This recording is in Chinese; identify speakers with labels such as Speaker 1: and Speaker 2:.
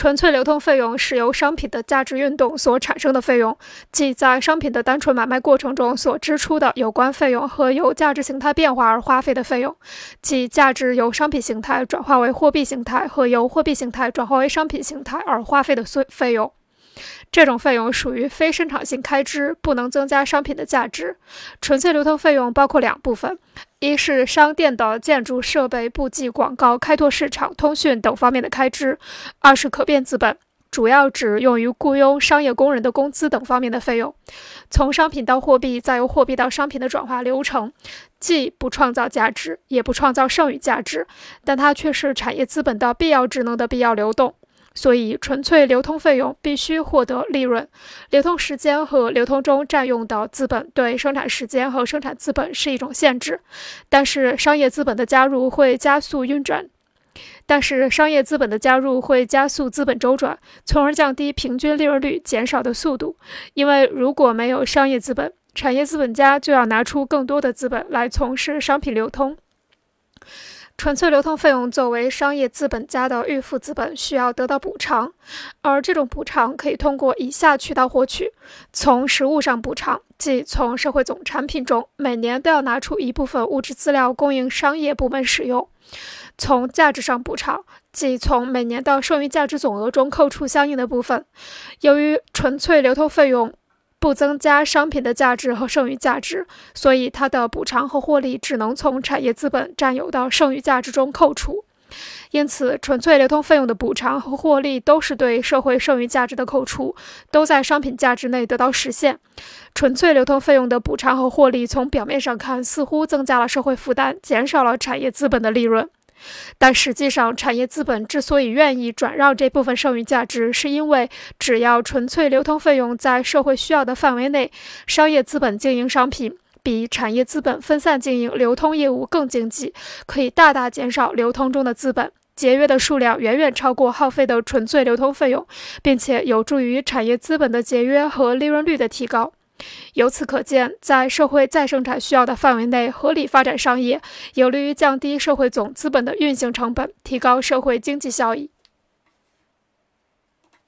Speaker 1: 纯粹流通费用是由商品的价值运动所产生的费用，即在商品的单纯买卖过程中所支出的有关费用和由价值形态变化而花费的费用，即价值由商品形态转化为货币形态和由货币形态转化为商品形态而花费的费费用。这种费用属于非生产性开支，不能增加商品的价值。纯粹流通费用包括两部分：一是商店的建筑设备、布记、广告、开拓市场、通讯等方面的开支；二是可变资本，主要指用于雇佣商业工人的工资等方面的费用。从商品到货币，再由货币到商品的转化流程，既不创造价值，也不创造剩余价值，但它却是产业资本的必要职能的必要流动。所以，纯粹流通费用必须获得利润。流通时间和流通中占用的资本对生产时间和生产资本是一种限制，但是商业资本的加入会加速运转。但是商业资本的加入会加速资本周转，从而降低平均利润率减少的速度。因为如果没有商业资本，产业资本家就要拿出更多的资本来从事商品流通。纯粹流通费用作为商业资本家的预付资本，需要得到补偿，而这种补偿可以通过以下渠道获取：从实物上补偿，即从社会总产品中每年都要拿出一部分物质资料供应商业部门使用；从价值上补偿，即从每年的剩余价值总额中扣除相应的部分。由于纯粹流通费用，不增加商品的价值和剩余价值，所以它的补偿和获利只能从产业资本占有的剩余价值中扣除。因此，纯粹流通费用的补偿和获利都是对社会剩余价值的扣除，都在商品价值内得到实现。纯粹流通费用的补偿和获利，从表面上看似乎增加了社会负担，减少了产业资本的利润。但实际上，产业资本之所以愿意转让这部分剩余价值，是因为只要纯粹流通费用在社会需要的范围内，商业资本经营商品比产业资本分散经营流通业务更经济，可以大大减少流通中的资本，节约的数量远远超过耗费的纯粹流通费用，并且有助于产业资本的节约和利润率的提高。由此可见，在社会再生产需要的范围内合理发展商业，有利于降低社会总资本的运行成本，提高社会经济效益。